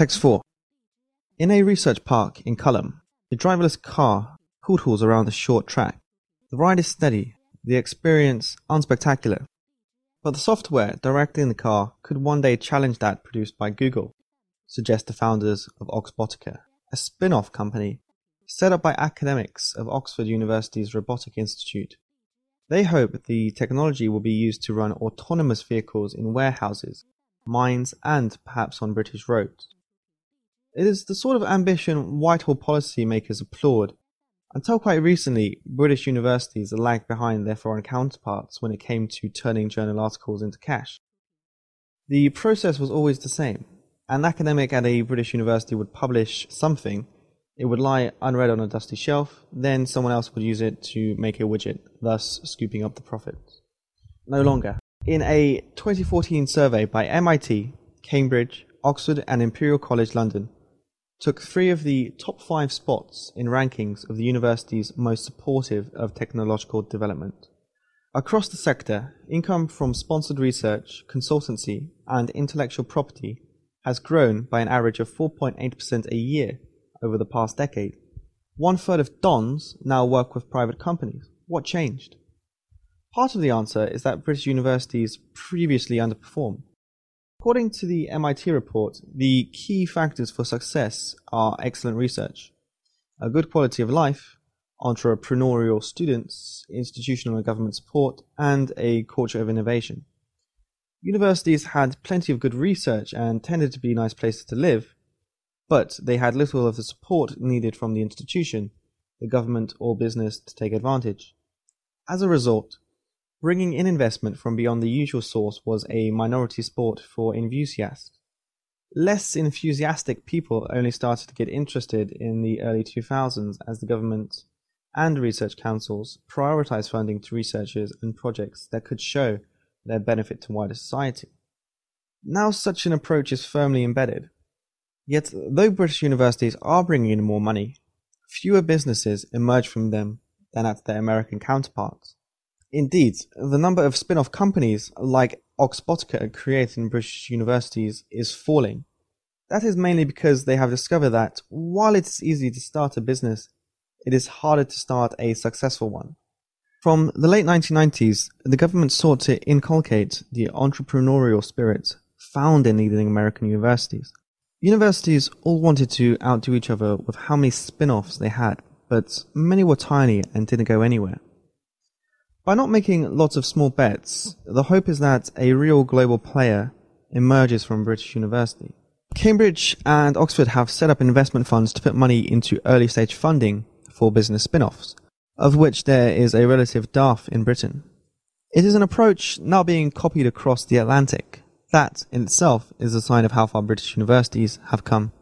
Text 4. In a research park in Culham, a driverless car pootles around a short track. The ride is steady, the experience unspectacular. But the software directly in the car could one day challenge that produced by Google, suggest the founders of Oxbotica, a spin off company set up by academics of Oxford University's Robotic Institute. They hope the technology will be used to run autonomous vehicles in warehouses, mines, and perhaps on British roads. It is the sort of ambition Whitehall policymakers applaud. Until quite recently, British universities lagged behind their foreign counterparts when it came to turning journal articles into cash. The process was always the same. An academic at a British university would publish something it would lie unread on a dusty shelf, then someone else would use it to make a widget, thus scooping up the profits. No longer. In a 2014 survey by MIT, Cambridge, Oxford, and Imperial College London, took three of the top five spots in rankings of the universities most supportive of technological development. Across the sector, income from sponsored research, consultancy, and intellectual property has grown by an average of 4.8% a year over the past decade. One third of dons now work with private companies. What changed? Part of the answer is that British universities previously underperformed. According to the MIT report, the key factors for success are excellent research, a good quality of life, entrepreneurial students, institutional and government support, and a culture of innovation. Universities had plenty of good research and tended to be nice places to live, but they had little of the support needed from the institution, the government, or business to take advantage. As a result, bringing in investment from beyond the usual source was a minority sport for enthusiasts. Less enthusiastic people only started to get interested in the early 2000s as the government and research councils prioritized funding to researchers and projects that could show their benefit to wider society. Now such an approach is firmly embedded. Yet, though British universities are bringing in more money, fewer businesses emerge from them than at their American counterparts. Indeed, the number of spin off companies like Oxbotica created in British universities is falling. That is mainly because they have discovered that while it is easy to start a business, it is harder to start a successful one. From the late 1990s, the government sought to inculcate the entrepreneurial spirit found in leading American universities. Universities all wanted to outdo each other with how many spin-offs they had, but many were tiny and didn't go anywhere. By not making lots of small bets, the hope is that a real global player emerges from British University. Cambridge and Oxford have set up investment funds to put money into early stage funding for business spin-offs, of which there is a relative dearth in Britain. It is an approach now being copied across the Atlantic. That, in itself, is a sign of how far British universities have come.